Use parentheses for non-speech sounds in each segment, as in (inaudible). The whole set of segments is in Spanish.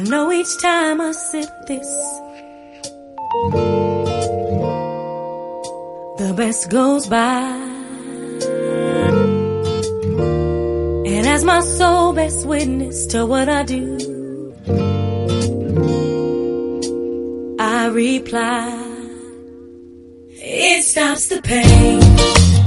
I know each time I sip this, the best goes by. And as my soul best witness to what I do, I reply, it stops the pain.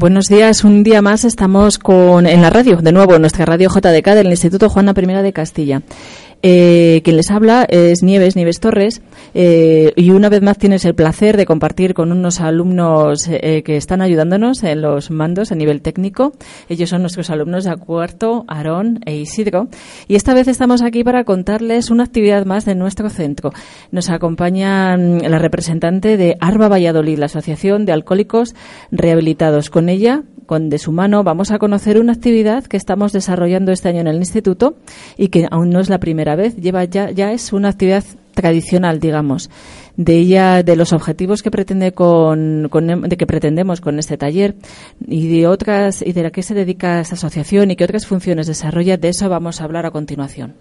Buenos días, un día más estamos con, en la radio, de nuevo, en nuestra radio JDK del Instituto Juana I de Castilla. Eh, quien les habla es Nieves, Nieves Torres, eh, y una vez más tienes el placer de compartir con unos alumnos eh, que están ayudándonos en los mandos a nivel técnico. Ellos son nuestros alumnos de cuarto, Aarón e Isidro. Y esta vez estamos aquí para contarles una actividad más de nuestro centro. Nos acompaña mm, la representante de Arba Valladolid, la Asociación de Alcohólicos Rehabilitados. Con ella, con de su mano, vamos a conocer una actividad que estamos desarrollando este año en el instituto y que aún no es la primera vez. Lleva ya, ya es una actividad tradicional, digamos, de ella, de los objetivos que pretende con, con- de que pretendemos con este taller y de otras y de la que se dedica esta asociación y qué otras funciones desarrolla. De eso vamos a hablar a continuación.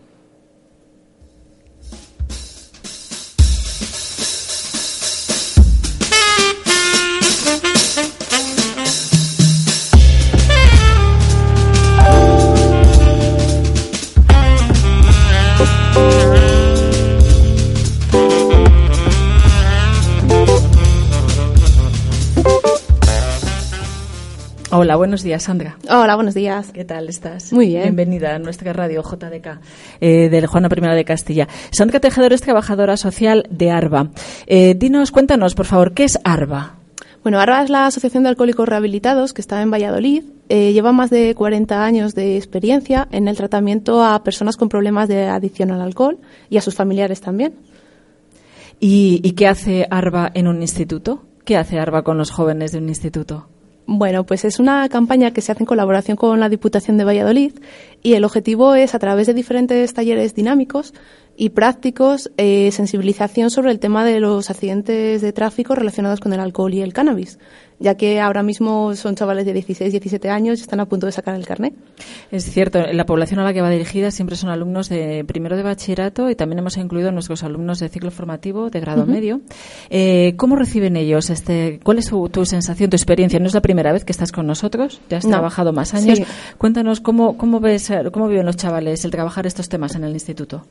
Hola, buenos días, Sandra. Hola, buenos días. ¿Qué tal estás? Muy bien. Bienvenida a nuestra radio JDK eh, de Juana I de Castilla. Sandra Tejedor es trabajadora social de ARBA. Eh, dinos, cuéntanos, por favor, ¿qué es ARBA? Bueno, ARBA es la Asociación de Alcohólicos Rehabilitados que está en Valladolid. Eh, lleva más de 40 años de experiencia en el tratamiento a personas con problemas de adicción al alcohol y a sus familiares también. ¿Y, y qué hace ARBA en un instituto? ¿Qué hace ARBA con los jóvenes de un instituto? Bueno, pues es una campaña que se hace en colaboración con la Diputación de Valladolid y el objetivo es, a través de diferentes talleres dinámicos y prácticos, eh, sensibilización sobre el tema de los accidentes de tráfico relacionados con el alcohol y el cannabis, ya que ahora mismo son chavales de 16, 17 años y están a punto de sacar el carnet. Es cierto, la población a la que va dirigida siempre son alumnos de primero de bachillerato y también hemos incluido a nuestros alumnos de ciclo formativo de grado medio. Eh, ¿Cómo reciben ellos? Este, ¿Cuál es su- tu sensación, tu experiencia? No es la primera vez que estás con nosotros, ya has No. trabajado más años. Sí. Cuéntanos cómo, cómo ves, cómo viven los chavales el trabajar estos temas en el instituto.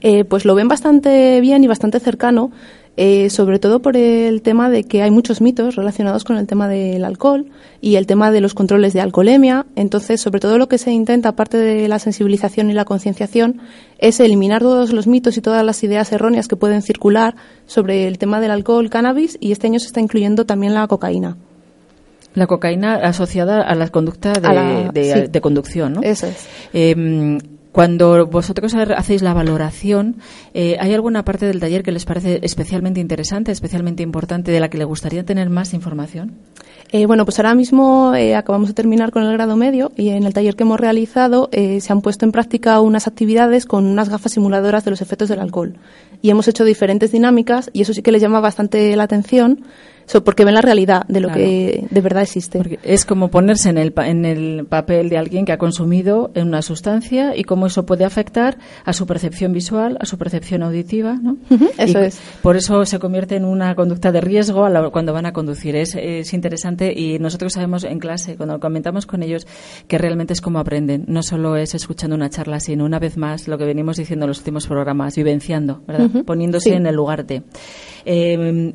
Eh, pues lo ven bastante bien y bastante cercano, eh, sobre todo por el tema de que hay muchos mitos relacionados con el tema del alcohol y el tema de los controles de alcoholemia. Entonces, sobre todo lo que se intenta, aparte de la sensibilización y la concienciación, es eliminar todos los mitos y todas las ideas erróneas que pueden circular sobre el tema del alcohol, cannabis y este año se está incluyendo también la cocaína. La cocaína asociada a la conducta de, la- de- sí. de conducción, ¿no? Eso es. Eh, cuando vosotros hacéis la valoración, eh, ¿hay alguna parte del taller que les parece especialmente interesante, especialmente importante, de la que le gustaría tener más información? Eh, bueno, pues ahora mismo eh, acabamos de terminar con el grado medio y en el taller que hemos realizado eh, se han puesto en práctica unas actividades con unas gafas simuladoras de los efectos del alcohol. Y hemos hecho diferentes dinámicas y eso sí que les llama bastante la atención so- porque ven la realidad de lo Claro. que de verdad existe. Porque es como ponerse en el, en el papel de alguien que ha consumido una sustancia y cómo eso puede afectar a su percepción visual, a su percepción auditiva, ¿no? Eso Y es. Por eso se convierte en una conducta de riesgo a la- cuando van a conducir. Es, es interesante y nosotros sabemos en clase, cuando comentamos con ellos, que realmente es como aprenden. No solo es escuchando una charla, sino una vez más lo que venimos diciendo en los últimos programas, vivenciando, ¿verdad? Poniéndose sí. en el lugar de. Eh,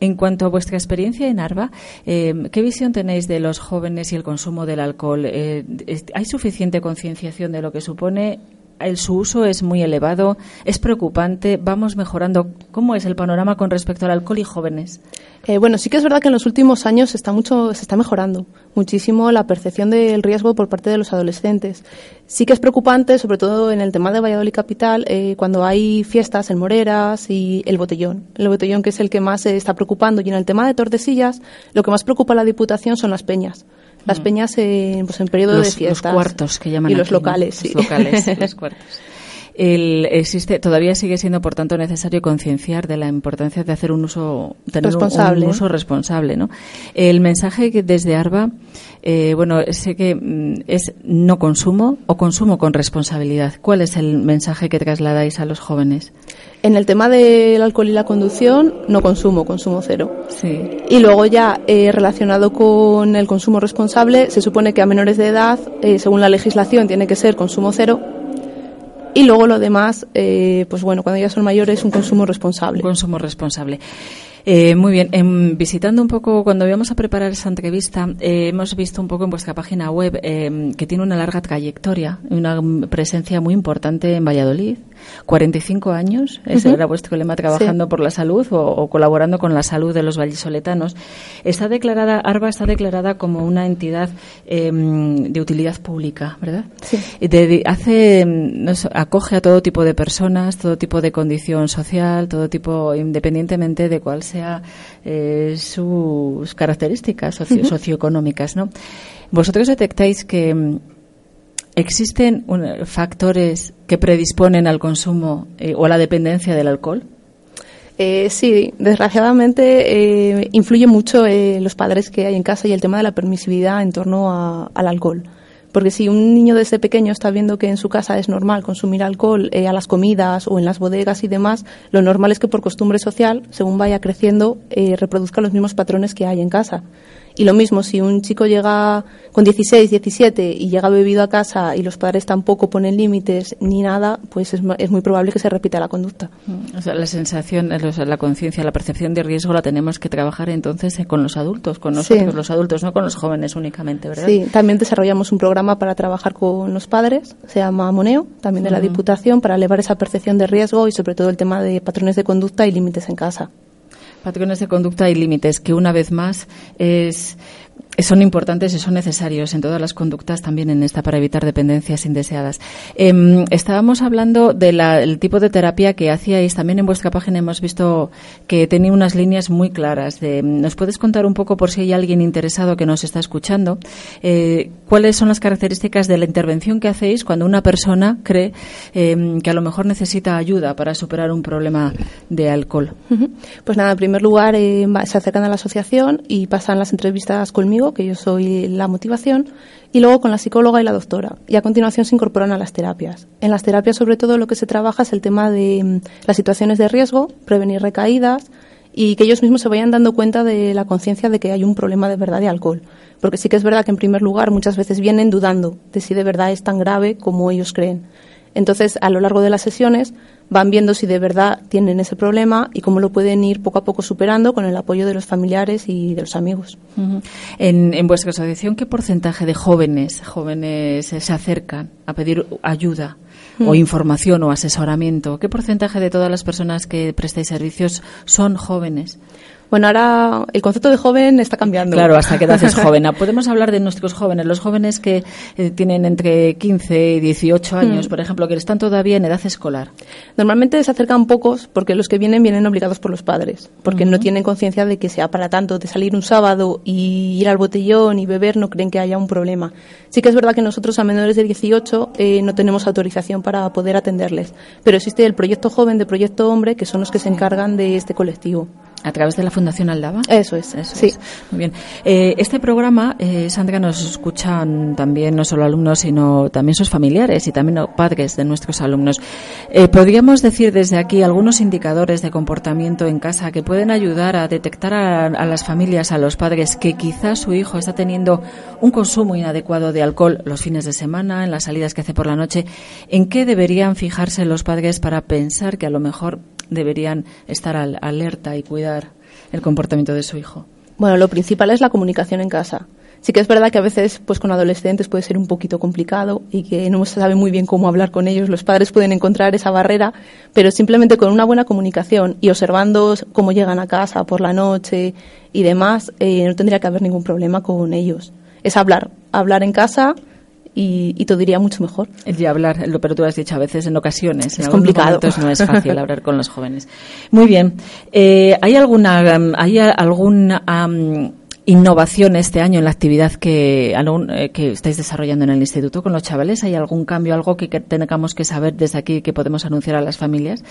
En cuanto a vuestra experiencia en Arba, eh, ¿qué visión tenéis de los jóvenes y el consumo del alcohol? Eh, ¿Hay suficiente concienciación de lo que supone? El, su uso es muy elevado, es preocupante, vamos mejorando. ¿Cómo es el panorama con respecto al alcohol y jóvenes? Eh, bueno, sí que es verdad que en los últimos años se está, mucho, se está mejorando muchísimo la percepción del riesgo por parte de los adolescentes. Sí que es preocupante, sobre todo en el tema de Valladolid Capital, eh, cuando hay fiestas en Moreras y el botellón. El botellón que es el que más se está preocupando. Y en el tema de Tordesillas, lo que más preocupa a la Diputación son las peñas. Las peñas en, pues en periodo los, de fiestas. los cuartos que llaman Y los aquí, ¿no? locales, sí. Los locales, los (laughs) cuartos. El, existe, todavía sigue siendo, por tanto, necesario concienciar de la importancia de hacer un uso, tener un- Responsable. un uso responsable, ¿no? El mensaje que desde ARBA, eh, bueno, sé que mm, es no consumo o consumo con responsabilidad. ¿Cuál es el mensaje que trasladáis a los jóvenes? En el tema del alcohol y la conducción, no consumo, consumo cero. Sí. Y luego ya eh, relacionado con el consumo responsable, se supone que a menores de edad, eh, según la legislación, tiene que ser consumo cero. Y luego lo demás, eh, pues bueno, cuando ya son mayores, un consumo responsable. Consumo responsable. Eh, muy bien. Em, visitando un poco, cuando íbamos a preparar esa entrevista, eh, hemos visto un poco en vuestra página web em, que tiene una larga trayectoria una mm, presencia muy importante en Valladolid. 45 años, ese Ujú. era vuestro lema, trabajando Sí. por la salud o, o colaborando con la salud de los vallisoletanos. Está declarada, ARBA está declarada como una entidad em, de utilidad pública, ¿verdad? Sí. De- hace, acoge a todo tipo de personas, todo tipo de condición social, todo tipo, independientemente de cuál sea eh, sus características socio- socioeconómicas, ¿no? Vosotros detectáis que mm, existen un- factores que predisponen al consumo eh, o a la dependencia del alcohol. Eh, sí, desgraciadamente eh, influye mucho eh, los padres que hay en casa y el tema de la permisividad en torno a- al alcohol. Porque si un niño desde pequeño está viendo que en su casa es normal consumir alcohol eh, a las comidas o en las bodegas y demás, lo normal es que por costumbre social, según vaya creciendo, eh, reproduzca los mismos patrones que hay en casa. Y lo mismo, si un chico llega con 16, 17 y llega bebido a casa y los padres tampoco ponen límites ni nada, pues es, muy probable que se repita la conducta. O sea, la sensación, eh, la conciencia, la percepción de riesgo la tenemos que trabajar entonces eh, con los adultos, con nosotros Sí. los adultos, no con los jóvenes únicamente, ¿verdad? Sí, también desarrollamos un programa para trabajar con los padres, se llama Moneo, también de la Diputación, para elevar esa percepción de riesgo y sobre todo el tema de patrones de conducta y límites en casa. Patrones de conducta y límites, que una vez más es, son importantes y son necesarios en todas las conductas, también en esta, para evitar dependencias indeseadas. Em, estábamos hablando del tipo de terapia que hacíais. También en vuestra página hemos visto que tenía unas líneas muy claras. De, ¿Nos puedes contar un poco, por si hay alguien interesado que nos está escuchando, eh, cuáles son las características de la intervención que hacéis cuando una persona cree em, que a lo mejor necesita ayuda para superar un problema de alcohol? Pues nada, en primer lugar eh, se acercan a la asociación y pasan las entrevistas conmigo, que yo soy la motivación, y luego con la psicóloga y la doctora. Y a continuación se incorporan a las terapias. En las terapias sobre todo lo que se trabaja es el tema de mm, las situaciones de riesgo, prevenir recaídas y que ellos mismos se vayan dando cuenta de la conciencia de que hay un problema de verdad de alcohol. Porque sí que es verdad que en primer lugar muchas veces vienen dudando de si de verdad es tan grave como ellos creen. Entonces, a lo largo de las sesiones van viendo si de verdad tienen ese problema y cómo lo pueden ir poco a poco superando con el apoyo de los familiares y de los amigos. En, en vuestra asociación, ¿qué porcentaje de jóvenes jóvenes eh, se acercan a pedir ayuda o información o asesoramiento? ¿Qué porcentaje de todas las personas que prestáis servicios son jóvenes? Bueno, ahora el concepto de joven está cambiando. Claro, hasta qué edad es (laughs) joven. Ah, Podemos hablar de nuestros jóvenes, los jóvenes que eh, tienen entre 15 y 18 años, por ejemplo, que están todavía en edad escolar. Normalmente se acercan pocos porque los que vienen vienen obligados por los padres, porque no tienen conciencia de que sea para tanto, de salir un sábado y ir al botellón y beber, no creen que haya un problema. Sí que es verdad que nosotros a menores de 18 eh, no tenemos autorización para poder atenderles, pero existe el proyecto joven de proyecto hombre que son los que se encargan de este colectivo. ¿A través de la Fundación Aldaba? Eso es, Eso sí. es. Muy bien. Eh, este programa, eh, Sandra, nos escuchan también no solo alumnos, sino también sus familiares y también padres de nuestros alumnos. Eh, ¿Podríamos decir desde aquí algunos indicadores de comportamiento en casa que pueden ayudar a detectar a, a las familias, a los padres, que quizás su hijo está teniendo un consumo inadecuado de alcohol los fines de semana, en las salidas que hace por la noche? ¿En qué deberían fijarse los padres para pensar que a lo mejor deberían estar al- alerta y cuidar el comportamiento de su hijo? Bueno, lo principal es la comunicación en casa. Sí que es verdad que a veces, pues con adolescentes puede ser un poquito complicado y que no se sabe muy bien cómo hablar con ellos. Los padres pueden encontrar esa barrera, pero simplemente con una buena comunicación y observando cómo llegan a casa por la noche y demás, eh, no tendría que haber ningún problema con ellos. Es hablar, hablar en casa y, y todo iría mucho mejor. El de hablar, lo pero tú has dicho a veces en ocasiones. Es en complicado. no es fácil (laughs) hablar con los jóvenes. Muy bien. Eh, ¿Hay alguna, um, hay alguna um, innovación este año en la actividad que, eh, que estáis desarrollando en el instituto con los chavales? ¿Hay algún cambio, algo que, que tengamos que saber desde aquí que podemos anunciar a las familias?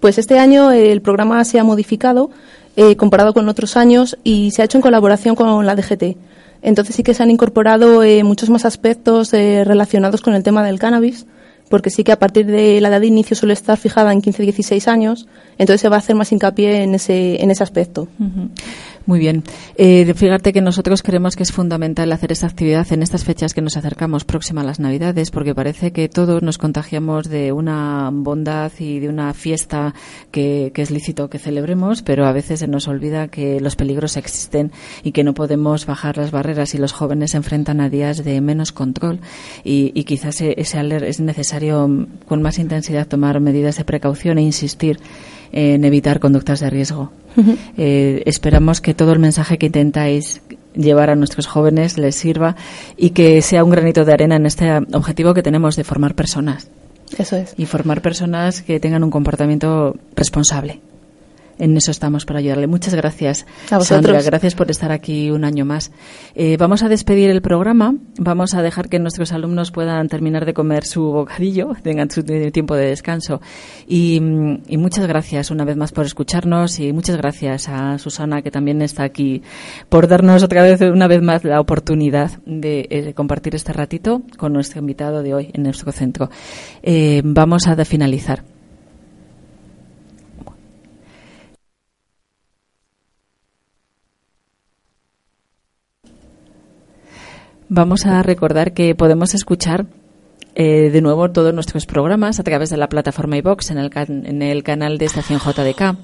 Pues este año el programa se ha modificado eh, comparado con otros años y se ha hecho en colaboración con la DGT. Entonces sí que se han incorporado eh, muchos más aspectos eh, relacionados con el tema del cannabis, porque sí que a partir de la edad de inicio suele estar fijada en 15-16 años, entonces se va a hacer más hincapié en ese, en ese aspecto. Muy bien. Eh, fíjate que nosotros creemos que es fundamental hacer esta actividad en estas fechas que nos acercamos próxima a las Navidades, porque parece que todos nos contagiamos de una bondad y de una fiesta que, que es lícito que celebremos, pero a veces se nos olvida que los peligros existen y que no podemos bajar las barreras y los jóvenes se enfrentan a días de menos control y, quizás e- ese aler- es necesario mm, con más intensidad tomar medidas de precaución e insistir en evitar conductas de riesgo. Eh, esperamos que todo el mensaje que intentáis llevar a nuestros jóvenes les sirva y que sea un granito de arena en este objetivo que tenemos de formar personas Eso es. y formar personas que tengan un comportamiento responsable. En eso estamos para ayudarle. Muchas gracias, A vosotros. Sandra. Gracias por estar aquí un año más. Eh, vamos a despedir el programa. Vamos a dejar que nuestros alumnos puedan terminar de comer su bocadillo, tengan su tiempo de descanso. Y, mm, y muchas gracias una vez más por escucharnos y muchas gracias a Susana, que también está aquí, por darnos otra vez, una vez más, la oportunidad de eh, compartir este ratito con nuestro invitado de hoy en nuestro centro. Eh, vamos a finalizar. Vamos a recordar que podemos escuchar eh, de nuevo todos nuestros programas a través de la plataforma iBox en el, can- en el canal de Estación JDK,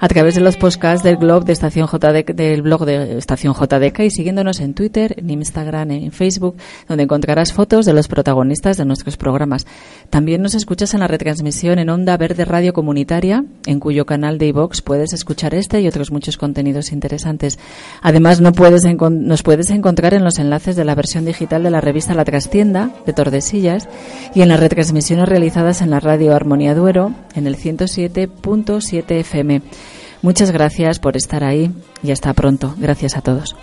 a través de los podcasts del blog de Estación JDK, del blog de Estación JDK y siguiéndonos en Twitter, en Instagram, en Facebook, donde encontrarás fotos de los protagonistas de nuestros programas. También nos escuchas en la retransmisión en Onda Verde Radio Comunitaria, en cuyo canal de iVox puedes escuchar este y otros muchos contenidos interesantes. Además, no puedes nos puedes encontrar en los enlaces de la versión digital de la revista La Trastienda, de Tordesillas, y en las retransmisiones realizadas en la radio Armonía Duero, en el 107.7 FM. Muchas gracias por estar ahí y hasta pronto. Gracias a todos.